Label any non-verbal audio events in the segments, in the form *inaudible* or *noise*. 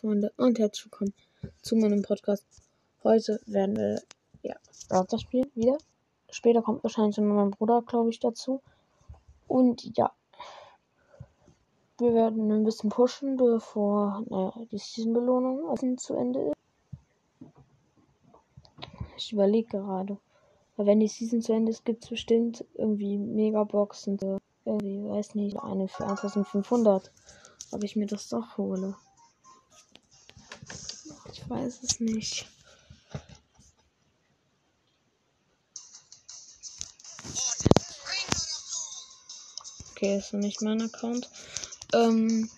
Freunde und herzlich willkommen zu meinem Podcast. Heute werden wir ja Router spielen wieder. Später kommt wahrscheinlich noch mein Bruder, glaube ich, dazu. Und ja, wir werden ein bisschen pushen, bevor naja, die Season-Belohnung zu Ende ist. Ich überlege gerade. Weil wenn die Season zu Ende ist, gibt es bestimmt irgendwie Megaboxen. Irgendwie, weiß nicht, eine für 1500. Ob ich mir das doch hole. Ich weiß es nicht. Okay, ist nicht mein Account. Ähm,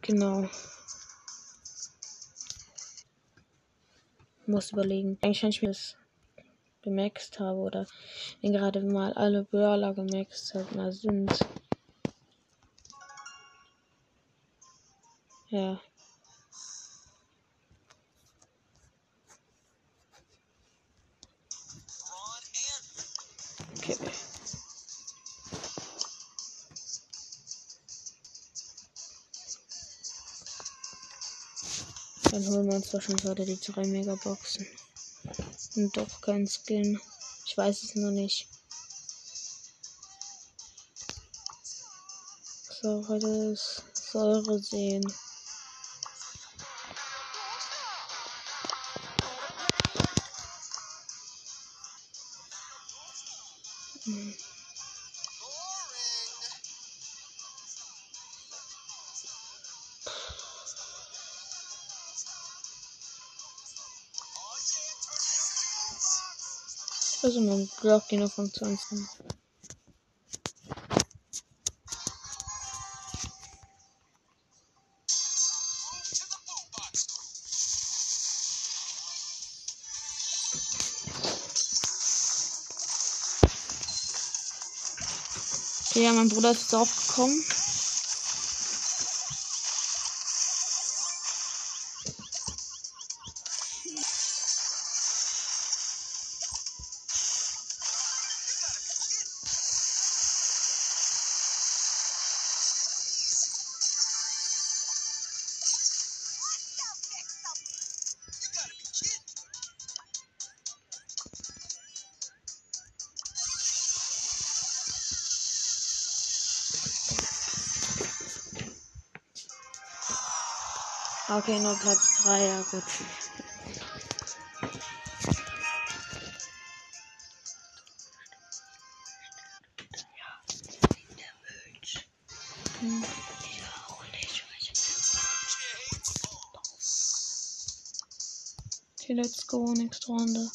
genau. Muss überlegen. Eigentlich, wenn ich mir das gemaxt habe oder wenn gerade mal alle Brawler gemaxt sind. Ja. Okay. Dann holen wir uns wahrscheinlich heute die drei Megaboxen. Und doch kein Skin. Ich weiß es noch nicht. So, heute ist Säure sehen. Also mein Block die noch von 20. Okay, ja, mein Bruder ist jetzt Okay, nur Platz 3, ja gut. Okay, let's go, nächste Runde.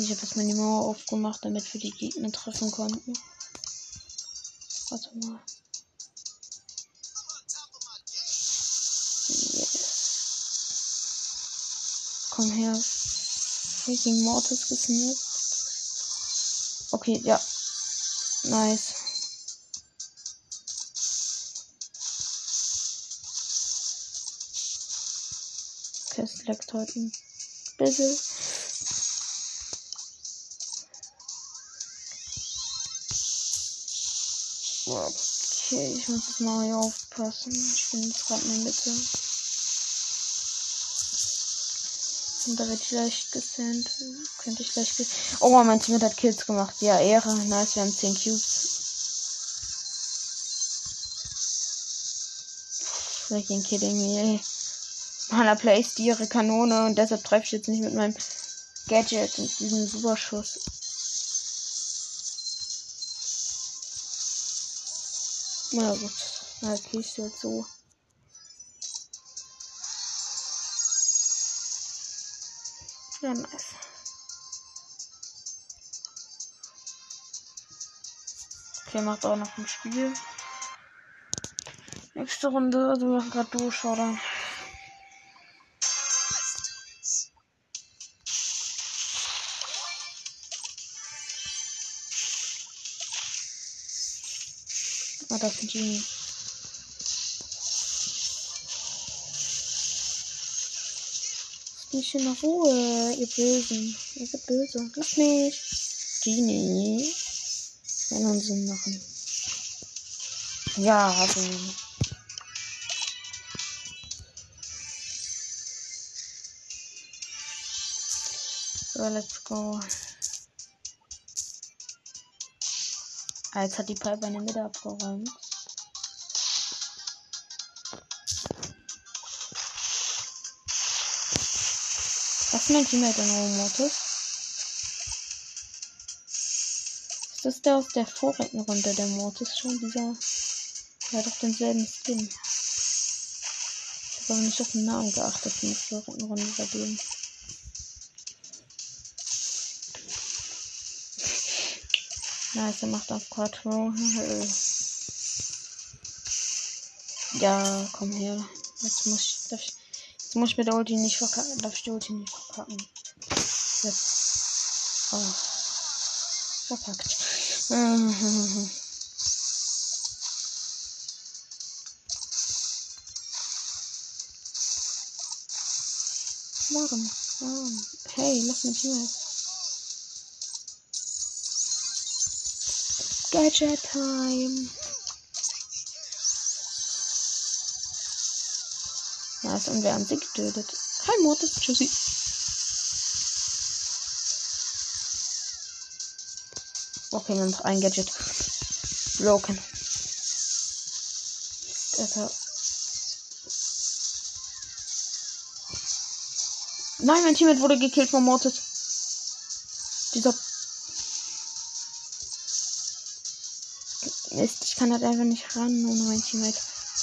Ich habe jetzt meine Mauer aufgemacht, damit wir die Gegner treffen konnten. Warte mal. Yes. Komm her. Freaking Mortis gesnippt. Okay, ja. Nice. Okay, es leckt heute ein bisschen. Okay, ich muss jetzt mal hier aufpassen. Ich bin jetzt gerade in der Mitte. Und da wird schlecht gesendet. Könnte ich gleich. Oh, mein Team hat Kills gemacht. Ja, Ehre. Nice, wir haben 10 Cubes. Freaking kidding me. Mana placed ihre Kanone und deshalb treffe ich jetzt nicht mit meinem Gadget und diesem Superschuss. Na gut, na okay, ist halt so. Ja, nice. Okay, macht auch noch ein Spiel. Nächste Runde, also wir machen gerade durch, oder? Ein Genie. Nicht in Ruhe, ihr Bösen. Ihr seid böse. Lass mich. Genie. Wenn uns Sinn machen. Ja, habe ihn. So, let's go. Jetzt hat die Pipe eine Mitte abgeräumt. Was ist mein Teammate in Robomotus? Ist das der aus der vorigen Runde, der Mortis schon? Dieser. Der hat doch denselben Skin. Ich habe aber nicht auf den Namen geachtet in der vorigen Runde bei dem. Nice, er macht auf Quattro. *laughs* ja, komm her. Jetzt muss ich, darf ich, jetzt muss ich mit der Ulti nicht verkacken. Darf ich die Ulti nicht verkacken. Jetzt. Oh. Verpackt. *laughs* Warum? Warum? Hey, lass mich hier. Gadget Time. Nice, und wir haben sie getötet. Kein Mortis, tschüssi. Okay, haben noch ein Gadget. Broken. Alter. Nein, mein Teammate wurde gekillt von Mortis. Mist, ich kann halt einfach nicht ran ohne mein Teammate.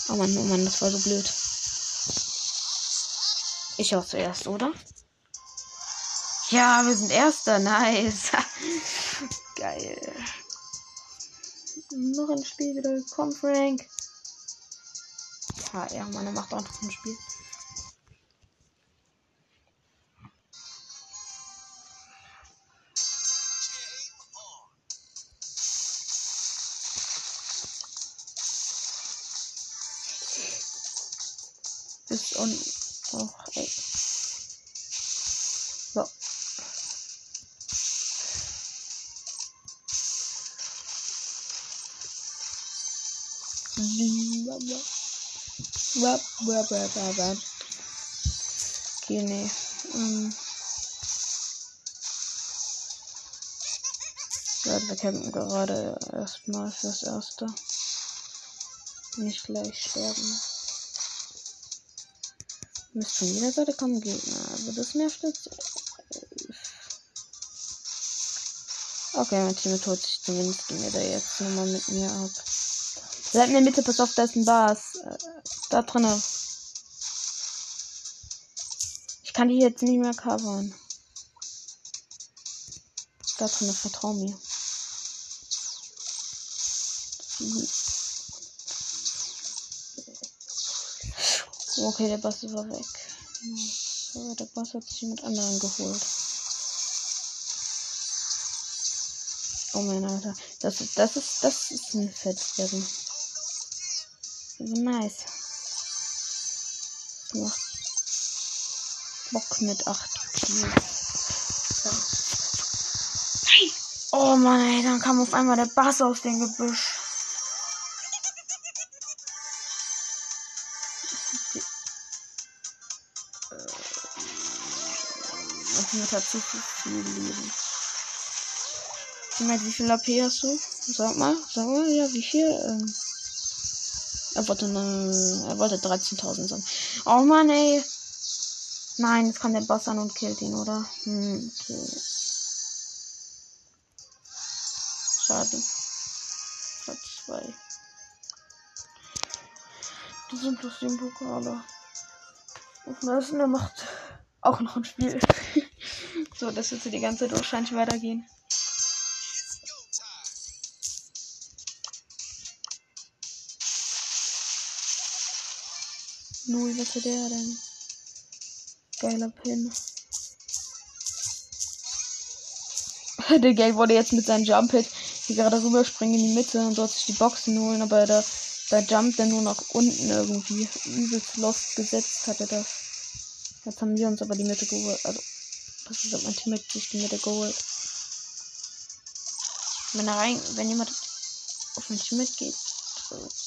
Oh Mann, oh Mann, das war so blöd. Ich auch zuerst, oder? Ja, wir sind Erster. Nice. *laughs* Geil. Noch ein Spiel wieder. Komm, Frank. Ja, ja, Mann, er macht auch noch ein Spiel. Okay, nee. Ähm. Ja, wir kämpfen gerade erstmal fürs Erste. Nicht gleich sterben. Müsste von jeder Seite kommen Gegner. Aber das nervt jetzt. Okay, mein Team holt sich zumindest mir da jetzt nochmal mit mir ab. Bleib in der Mitte, pass auf, da ist ein Bas. Äh, da drinnen. Ich kann die jetzt nicht mehr covern. Da drinnen, vertrau mir. Okay, der Boss war weg. So, der Boss hat sich mit anderen geholt. Oh mein Alter. Das ist, das ist, das ist ein Fettlevel. Nice. Macht Bock mit 8 Kills. So. Hey! Oh Mann, ey, dann kam auf einmal der Bass aus dem Gebüsch. Mit hat zu viel Leben. Wie viel AP hast du? Sag mal, sag mal, ja, wie viel? Ähm er wollte, er wollte 13.000 sagen. Oh Mann, ey. Nein, jetzt kommt der Boss an und killt ihn, oder? Hm, okay. Schade. Platz 2. Die sind bloß die Pokale. Und der macht auch noch ein Spiel. *laughs* so, das wird so die ganze Zeit wahrscheinlich weitergehen. Null, was hat der denn? Geiler Pin. *laughs* der Geld wurde jetzt mit seinem Jump Hit hier gerade rüberspringen in die Mitte und dort sich die Boxen holen, aber da, da jumpt er nur nach unten irgendwie. Übelst lost gesetzt hat er das. Jetzt haben wir uns aber die Mitte geholt. Also, was ist, ob mein Team sich die Mitte geholt. Wenn er rein, wenn jemand auf mein Team mitgeht. Das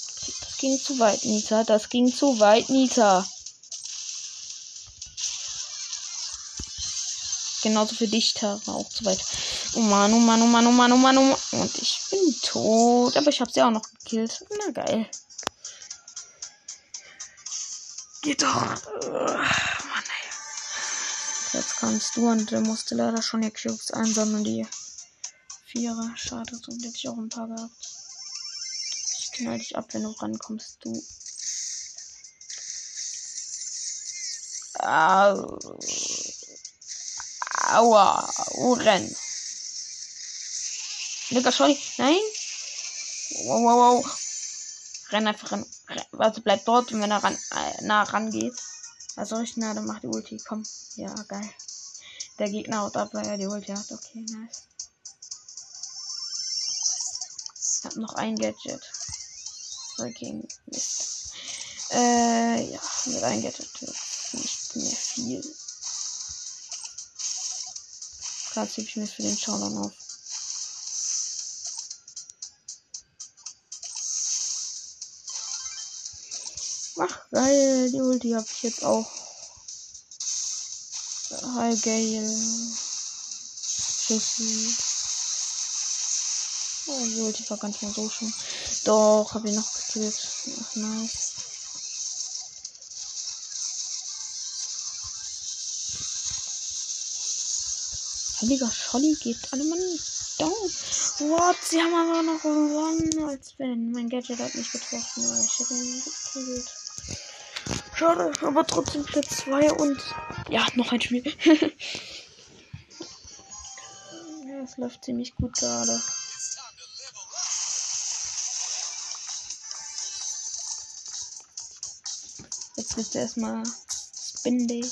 ging zu weit, Nita. Das ging zu weit, Nita. Genauso für dich, Tara, auch zu weit. Oh Mann, oh Mann, oh Mann, oh Mann, oh Mann, oh Mann. Und ich bin tot. Aber ich habe sie auch noch gekillt. Na geil. Geht doch. Mann, ey. Jetzt kannst du und der musste leider schon die Cubes einsammeln, die Vierer. Schade, sonst hätte ich auch ein paar gehabt. Ich knall dich ab, wenn du rankommst, du. Au. Aua. Oh, renn. Digga, schau Nein. Wow, wow, wow. Renn einfach ran. Also bleib dort, wenn er ran, äh, nah rangeht. Also ich nah, dann macht die Ulti. Komm. Ja, geil. Der Gegner haut ab, weil er die Ulti hat. Okay, nice. Ich hab noch ein Gadget. Freaking Mist. Äh, ja, mit ein Gadget nicht mehr viel. Gerade ziehe ich mir für den Showdown auf. Ach, geil, die Ulti habe ich jetzt auch. Hi, geil. Tschüssi. Oh, die Ulti war ganz mal so schön. Doch, habe ich noch gekillt. Ach, nice. Heiliger Scholli geht alle Mann down. What? Sie haben aber noch gewonnen, als wenn. Mein Gadget hat mich getroffen. Ich hätte ihn gekillt. Schade, aber trotzdem Platz 2 und ja, noch ein Spiel. *laughs* es läuft ziemlich gut gerade. Wird erstmal Spin Day.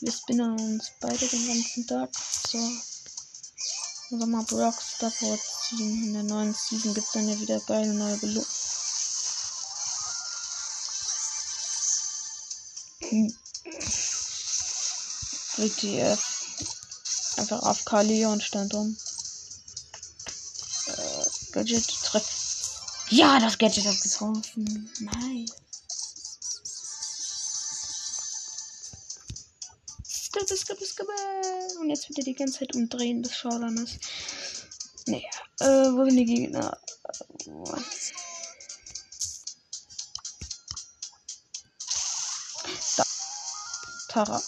Wir spinnen uns beide den ganzen Tag. So. Sommer Brock Starport ziehen. In der neuen Season gibt es dann ja wieder geile neue Belohnungen. WTF. Einfach auf Kali und stand um. Äh, Gadget trifft. Ja, das Gadget hat getroffen. Nice. Skibbe, skibbe, skibbe. Und jetzt wird er die ganze Zeit umdrehen, bis Showdown ist. Nee. Äh, wo sind die Gegner? Da. Tara.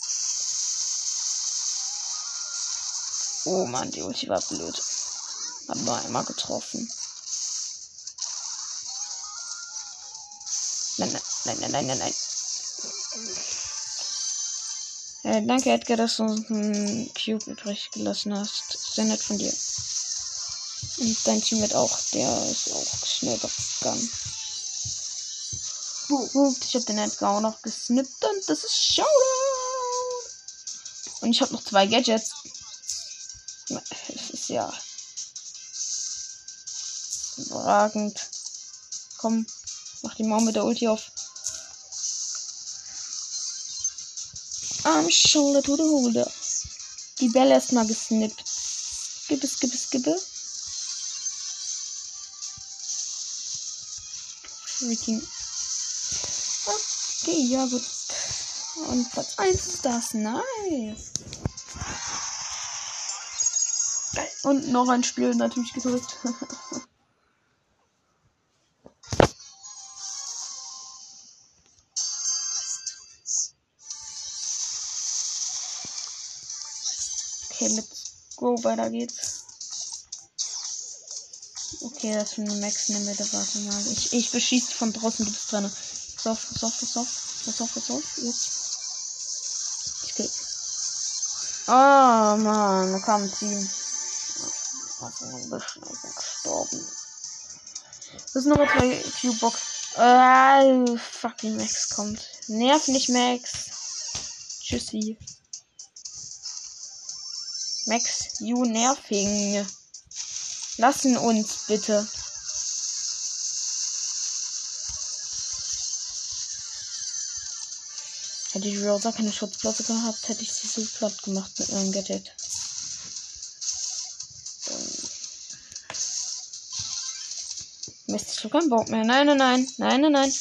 Oh Mann, die Ulti war blöd. Hab nur einmal getroffen. Nein, nein, nein, nein, nein, nein, nein. Äh, danke, Edgar, dass du uns einen Cube übrig gelassen hast. Sehr nett von dir. Und dein Team wird auch, der ist auch schnell gegangen. Ich hab den Edgar auch noch gesnippt und das ist Showdown. Und ich habe noch zwei Gadgets. Es ist ja überragend. Komm, mach die Maum mit der Ulti auf. Am Shoulder to the Holder. Die Bälle erstmal gesnippt. Skippe, skippe, skippe. Freaking. Okay, ja gut. Und Platz 1 ist das. Nice. Und noch ein Spiel natürlich gedrückt. *laughs* go, weiter geht's. Okay, das ist eine Max in der Mitte, warte mal. Ich, ich beschieße von draußen, gibt es drin. Pass auf, pass auf, pass auf, pass auf, pass auf, jetzt. Ich geh. Oh, Mann, ein Team. Also ein bisschen gestorben. Das sind nochmal zwei Q-Box. Äh, fucking Max kommt. Nerv nicht, Max. Tschüssi. Max, you nerving. Lassen uns bitte. Hätte ich Rosa keine Schutzplatte gehabt, hätte ich sie so platt gemacht mit meinem Gadget. Mist, ich hab keinen Bock mehr. Nein, nein, nein. Nein, nein, nein.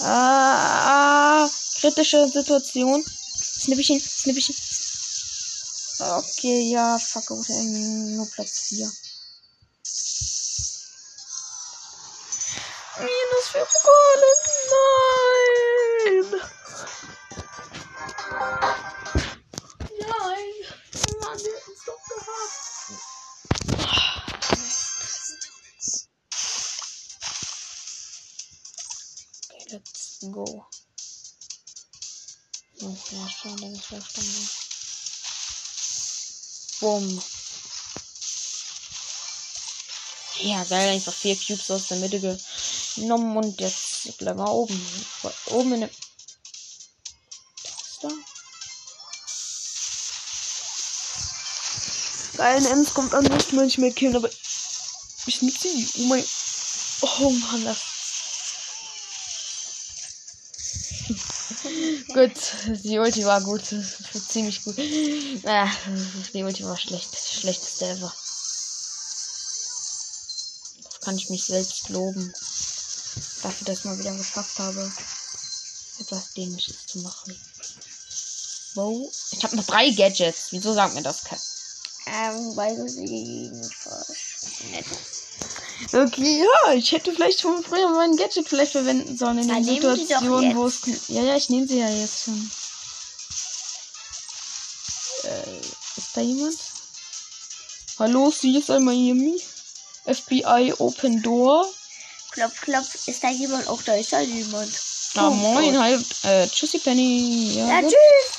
Ah, kritische Situation. Snipp ich ihn, snipp ich ihn. Okay, ja, fuck, gut, nur Platz 4. Minus 4 Pokale, nein! Nein, Mann, wir hätten es doch gehabt. Okay, let's go. Oh, ja, schade, das Stunde. Bumm. Ja, geil, einfach vier Cubes aus der Mitte genommen und jetzt bleiben wir oben. Oben in dem. Da. Geil, Ems kommt an, muss man nicht mehr killen, aber ich nutze sie. Oh mein. Oh Mann, das. gut, die Ulti war gut. Ziemlich gut. Ah, die Ulti war schlecht. Schlechteste ever. Das kann ich mich selbst loben. Dafür, dass ich mal wieder geschafft habe, etwas Dämliches zu machen. Wow. Ich habe noch drei Gadgets. Wieso sagt mir das kein? Ähm, weil sie. Okay, ja, ich hätte vielleicht schon früher mein Gadget vielleicht verwenden sollen in doch Situation, wo es. Ja, ja, ich nehme sie ja jetzt schon. Da jemand? Hallo, CSI Miami? FBI Open Door? Klopf, klopf. Ist da jemand? Auch da ist da jemand. Ah, Oh, moin, Gott. hi. Äh, tschüssi, Penny. Ja, Ja, tschüss.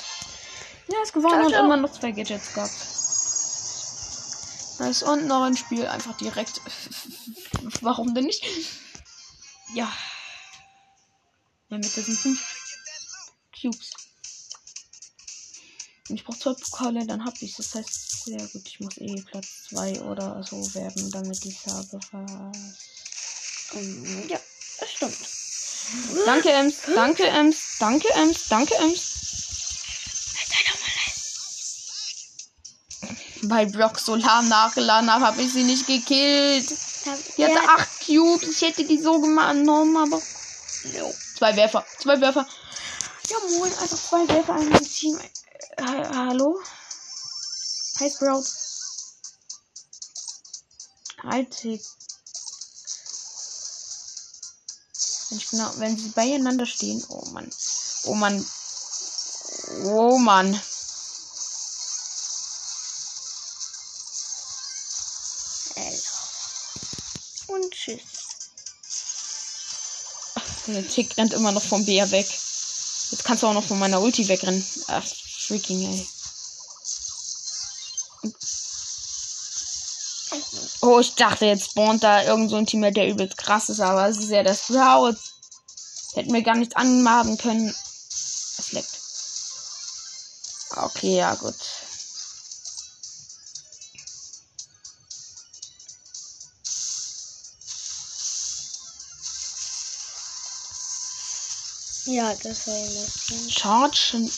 ja ist gewonnen und ciao. immer noch zwei Gadgets gehabt. Nice, und noch ein Spiel einfach direkt. *laughs* Warum denn nicht? Ja. Ja, mit diesen fünf Cubes. Und ich brauche zwei Pokale, dann hab ich's. Das heißt, sehr gut, ich muss eh Platz 2 oder so werden, damit ich habe. Ähm, ja, das stimmt. Danke, Ems. Danke, Ems. Danke, Ems. Danke, Ems. Weil Brock Solar nachgeladen habe, habe ich sie nicht gekillt. Die hatte Ja, acht Cubes. Ich hätte die so genommen, aber. no. Zwei Werfer. Zwei Werfer. Ja, moin. Also zwei Werfer, ein Team. Äh, hallo? Hi, Sprout. Haltig. Wenn, ich genau, wenn sie beieinander stehen. Oh Mann. Oh Mann. Oh Mann. Und tschüss. Der Tick rennt immer noch vom Bär weg. Jetzt kannst du auch noch von meiner Ulti wegrennen. Ach, freaking ey. Oh, ich dachte, jetzt spawnt da irgend so ein Team, der übelst krass ist, aber es ist ja das Sprout. Hätten wir gar nicht anmachen können. Es leckt. Okay, ja, gut. Ja, das war ja. Charge.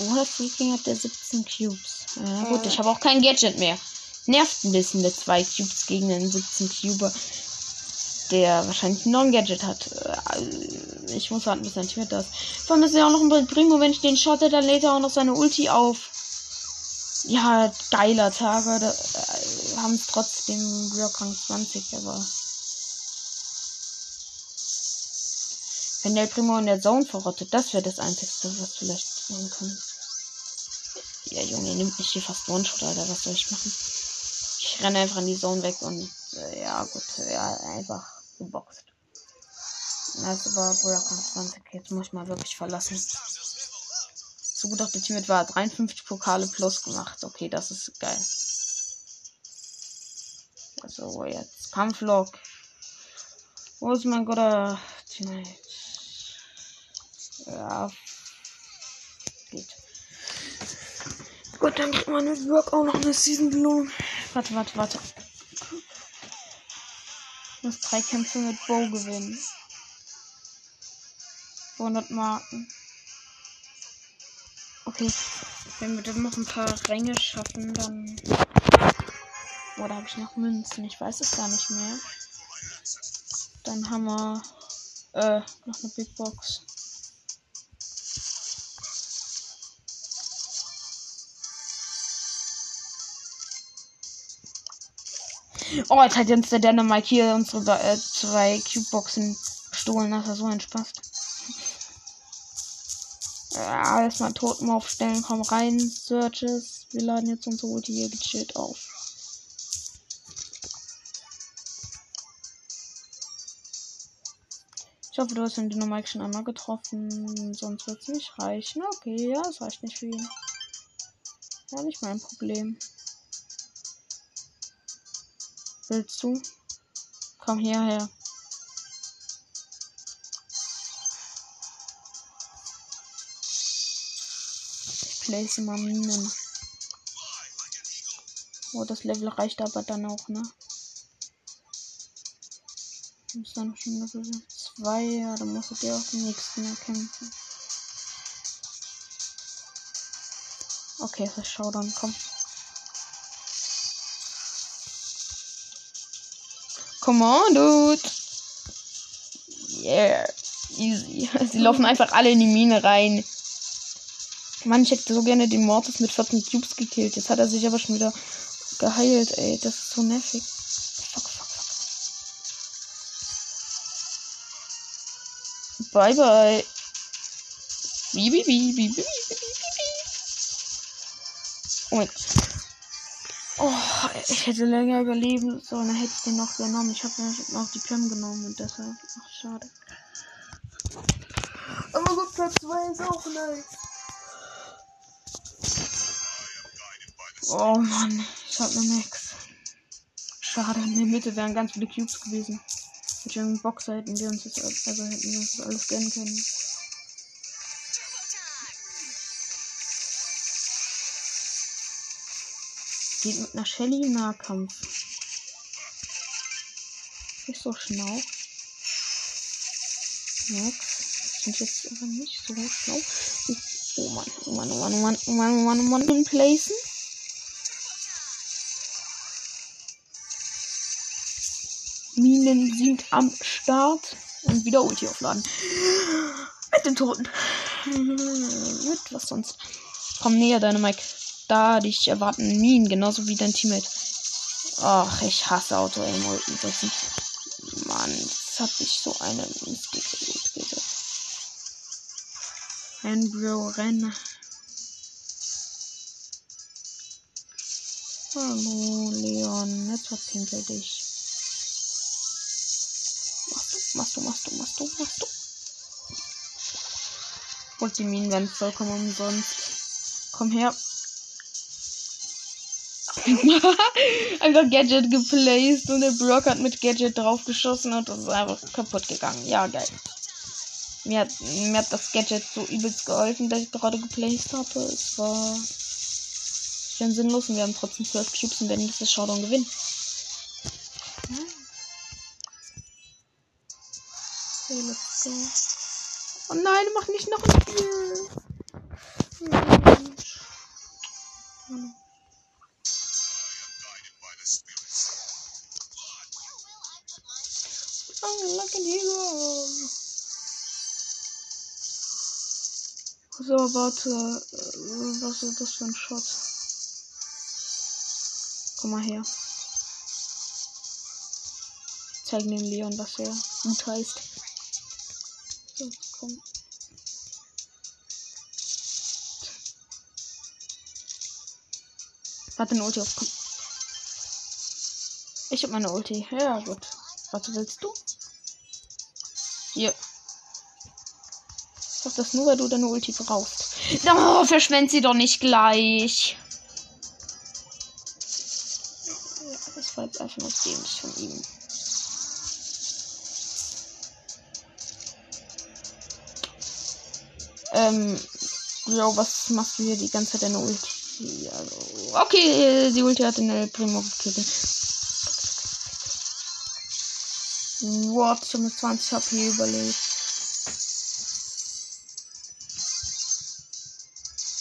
Oh, der Freaking hat der 17 Cubes. Ja, gut, ich habe auch kein Gadget mehr. Nervt ein bisschen mit zwei Cubes gegen einen 17 Cuber, der wahrscheinlich noch ein Gadget hat. Äh, Ich muss warten, bis er nicht mehr das. Vor allem ist ja auch noch ein Primo, wenn ich den schotte, dann lädt er auch noch seine Ulti auf. Ja, geiler Tag, oder? Äh, haben es trotzdem Rang 20, aber. Wenn der Primo in der Zone verrottet, das wäre das Einzige, was vielleicht nehmen können. Ja, Junge, nimmt mich hier fast One-Shot, Alter. Was soll ich machen? Ich renne einfach in die Zone weg und äh, ja, gut, ja, einfach geboxt. Also war Burakan 20. Jetzt muss ich mal wirklich verlassen. So gut auf der Team war 53 Pokale plus gemacht. Okay, das ist geil. Also jetzt Kampflog. Wo ist mein guter Teammate? Ja. Gut, dann kriegt man mit Work auch noch eine Season Belohnung. Warte, warte, warte. Ich muss drei Kämpfe mit Bow gewinnen. 200 Marken. Okay. Wenn wir dann noch ein paar Ränge schaffen, dann. Oder habe ich noch Münzen? Ich weiß es gar nicht mehr. Dann haben wir äh, noch eine Big Box. Oh, jetzt hat uns der Dynamite hier unsere äh, zwei Cube-Boxen gestohlen. Das war so ein Spaß. Ja, erstmal Toten aufstellen. Komm rein, Searches. Wir laden jetzt unsere Ulti hier gechillt auf. Ich hoffe, du hast den Dynamite schon einmal getroffen. Sonst wird es nicht reichen. Okay, ja, es reicht nicht für ihn. Ja, nicht mein Problem. Willst du? Komm hierher. Ich place mal Minen. Oh, das Level reicht aber dann auch, ne? Ist dann schon Level 2, ja, dann musst du auch den nächsten erkämpfen. Okay, das Showdown, komm. Dude. Yeah. Easy. *laughs* Sie laufen einfach alle in die Mine rein. Mann, ich hätte so gerne den Mortis mit 14 Cubes gekillt. Jetzt hat er sich aber schon wieder geheilt, ey. Das ist so nervig. Fuck, fuck, fuck. Bye, bye. Wie, wie, wie, wie, wie, wie, wie, wie. Oh mein Gott. Ich hätte länger überleben sollen, dann hätte ich den noch genommen. Ich habe noch die Pam genommen und deshalb. Ach, schade. Aber gut, Platz 2 ist auch nice. Oh Mann, ich hab ne nix. Schade, in der Mitte wären ganz viele Cubes gewesen. Mit dem Boxer hätten wir uns das, also hätten wir uns alles gönnen können. Geht mit einer Shelly Nahkampf. Nicht so schlau. Max sind jetzt aber nicht so schlau. Oh Mann, oh Mann, oh Mann, oh Mann, oh Mann, oh Mann, oh Mann, in placen. Minen sind am Start. Und wieder Ulti aufladen. Mit den Toten. Mit was sonst. Komm näher, deine Mike. Da dich erwarten Minen, genauso wie dein Teammate. Ach, ich hasse auto aim ulten Mann, jetzt hab ich so eine missliche Ult Renn, Bro, renn. Hallo, Leon. Jetzt verpinkelt dich. Machst du, machst du, machst du, machst du. Und die Minen werden vollkommen umsonst. Komm her. *laughs* einfach Gadget geplaced und der Brock hat mit Gadget draufgeschossen und das ist einfach kaputt gegangen. Ja, geil. Mir hat, mir hat das Gadget so übelst geholfen, dass ich gerade geplaced habe. Es war schön sinnlos und wir haben trotzdem 12 Cubes und werden dieses Showdown gewinnen. Okay, let's go. Oh nein, mach nicht noch ein Spiel. Mensch. You. So, warte. Was ist das für ein Shot? Komm mal her. Zeigen dem Leon, was er gut heißt. So, komm. Warte, eine Ulti auf. Komm. Ich hab meine Ulti. Ja, gut. Was willst du? Hier. Ich das nur, weil du deine Ulti brauchst. Oh, verschwend sie doch nicht gleich. Das war jetzt einfach nur dämlich von ihm. Ähm, Bro, was machst du hier die ganze Zeit deine Ulti? Also, okay, sie Ulti hat den Primo gekillt. What? Schon mit 20 HP überlebt.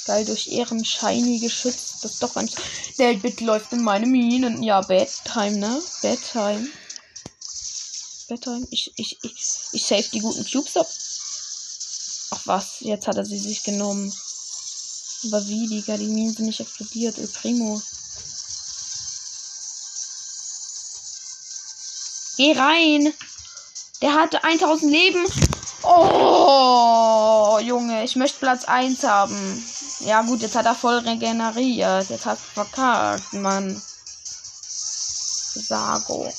Geil, durch ihren Shiny geschützt. Das ist doch ganz. Der Bit läuft in meine Minen. Ja, Bedtime, ne? Bedtime. Bedtime. Ich, ich, ich, ich save die guten Cubes ab. Ach was, jetzt hat er sie sich genommen. Aber wie, Digga, die Minen sind nicht explodiert. El Primo. Geh rein. Der hatte 1000 Leben. Oh, Junge, ich möchte Platz 1 haben. Ja gut, jetzt hat er voll regeneriert. Jetzt hat er verkackt, Mann. Sago.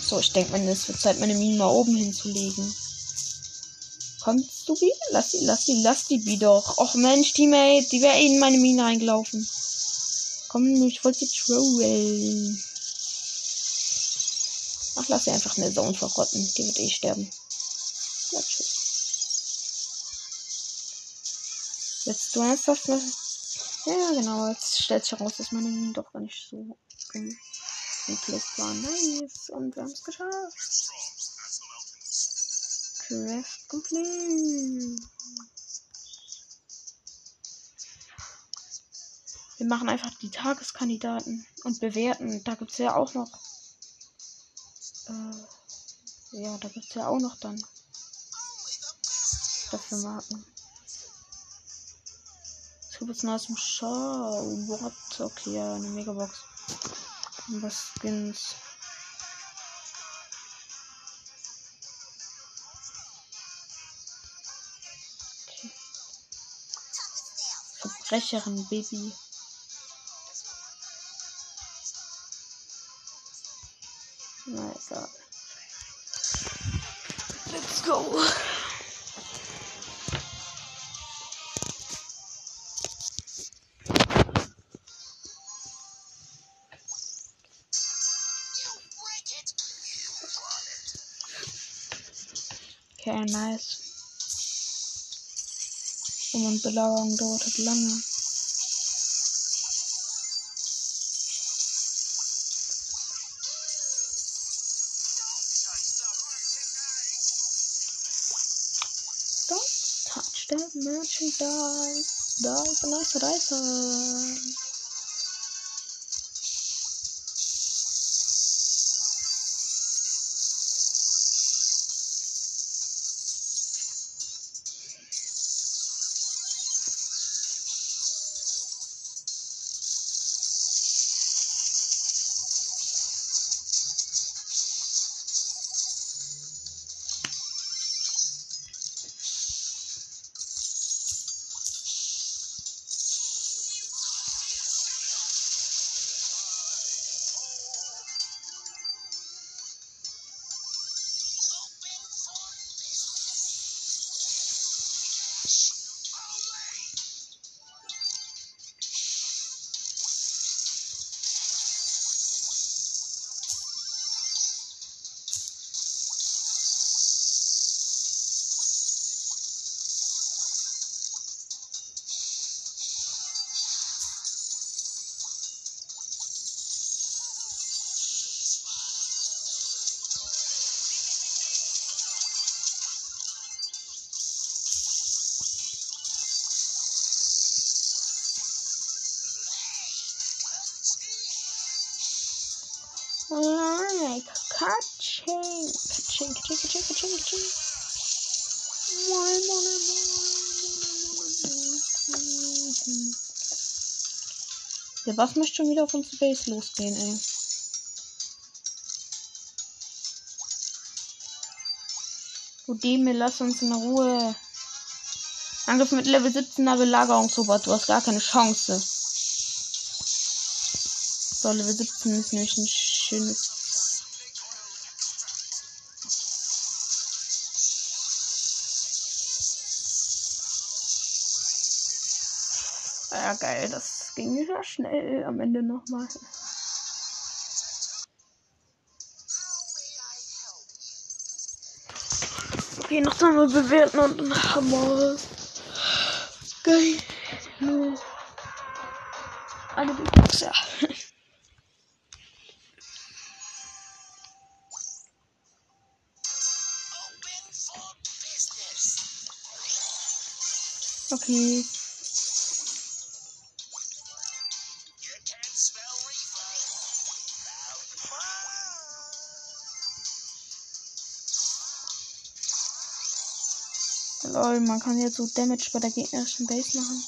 So, ich denke, es wird Zeit, meine Minen mal oben hinzulegen. Kommst du wieder? Lass sie, lass sie, lass die wie doch. Och Mensch, Teammate, die wäre in meine Mine reingelaufen. Komm, ich wollte trollen. Ach, lass sie einfach in der Zone verrotten. Die wird eh sterben. Ja, tschüss. Jetzt du ernsthaft mal. Ja, genau. Jetzt stellt sich heraus, dass meine Minen doch gar nicht so gepflegt waren. Nice. Und wir haben es geschafft. Quest complete. Wir machen einfach die Tageskandidaten und bewerten. Da gibt es ja auch noch. Äh, ja, da gibt es ja auch noch dann. Dafür Marken. Es gibt jetzt neues im Show. What? Okay, ja, eine Megabox. Und was Skins. Verbrecherin Baby. Na egal. Let's go. Okay, nice. Um und Belagerung dauert halt lange. Merchandise. Da ist ein nice Reißer. Catching, catching, catching, catching. More, more, more. Der Bass möchte schon wieder auf unsere Base losgehen, ey. Gut, Demir, lass uns in Ruhe. Angriff mit Level 17er Belagerungsrobot, du hast gar keine Chance. So, Level 17 ist nämlich ein schönes. Geil, das ging ja schnell am Ende nochmal. Okay, noch zweimal bewerten und dann haben wir. Geil. Big Box, ja. *laughs* Okay. Lol, man kann jetzt so Damage bei der gegnerischen Base machen.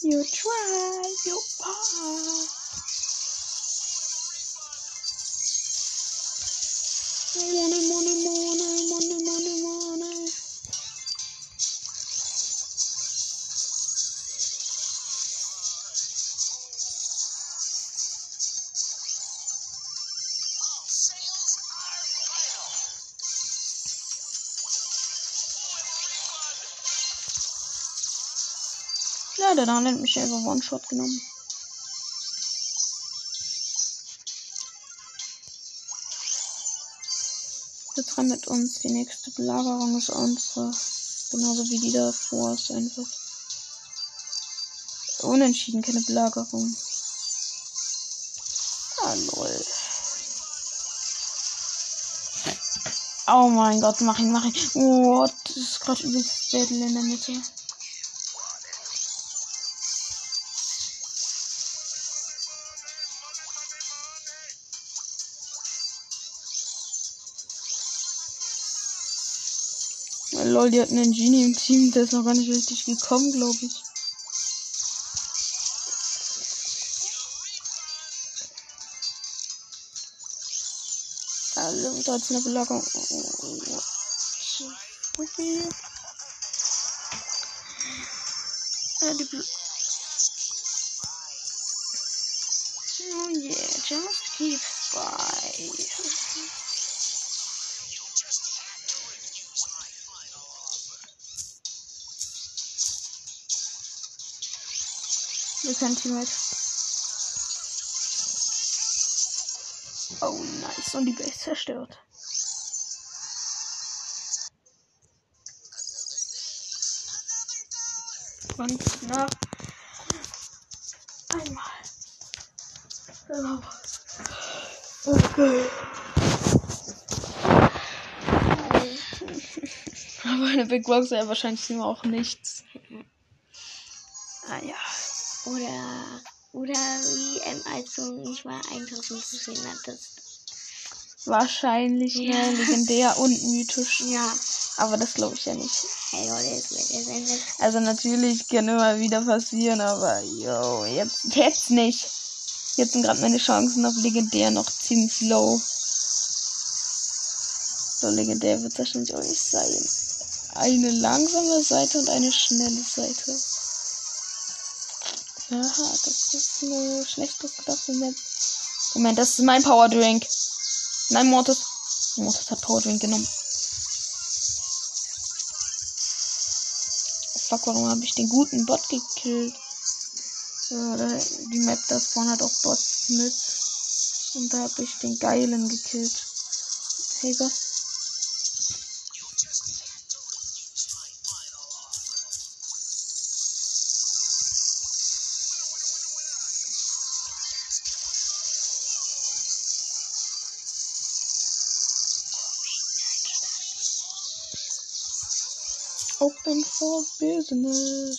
You try, you are. Ja, der da hat mich einfach One-Shot genommen. Jetzt rein mit uns. Die nächste Belagerung ist unsere. Genauso wie die davor ist einfach. Unentschieden, keine Belagerung. Ah, lol. Oh mein Gott, mach ihn, mach ihn. What? Das ist gerade übelst Battle in der Mitte. Lol, die hatten einen Genie im Team, der ist noch gar nicht richtig gekommen, glaube ich. Also, da ist eine Belagerung. Ja, die Bel Oh yeah, just keep by. Wir können Teammate. Oh, nice. Und die Base zerstört. Und na. Einmal. Genau. Okay. *laughs* Aber eine Big Box wäre wahrscheinlich auch nichts. Wie, als du nicht mal 1000 gesehen hattest. Wahrscheinlich Ja. ne, legendär und mythisch. Ja. Aber das glaube ich ja nicht. Also natürlich kann immer wieder passieren, aber yo, jetzt, jetzt nicht. Jetzt sind gerade meine Chancen auf legendär noch ziemlich low. So legendär wird es wahrscheinlich auch nicht sein. Eine langsame Seite und eine schnelle Seite. Aha, das ist eine schlecht gedachte Map. Moment, das ist mein Power Drink. Nein, Mortis. Mortis hat Power Drink genommen. Fuck, warum habe ich den guten Bot gekillt? Die Map da vorne hat auch Bots mit. Und da habe ich den geilen gekillt. Hey, was? Business.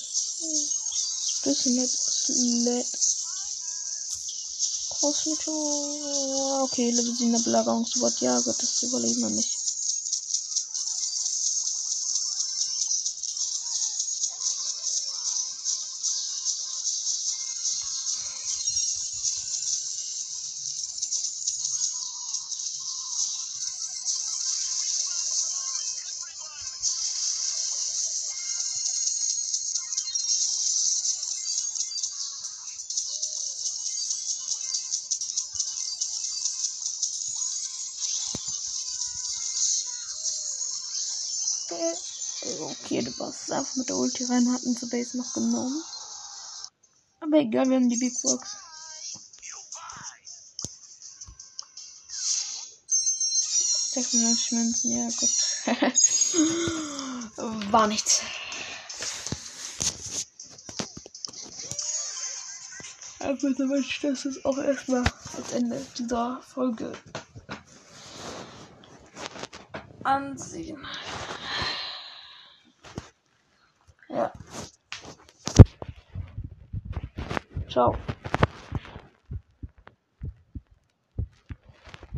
Business led. Hospital. Okay, Level 7 Belagerungsbot. Ja, gut, das überleben wir nicht. Okay, der Boss ist einfach mit der Ulti rein, hat zu Base noch genommen. Aber egal, wir haben die Big Box. Münzen, ja gut. *laughs* War nichts. Aber ich das jetzt auch erstmal das Ende dieser Folge ansehen. Ja. Ciao.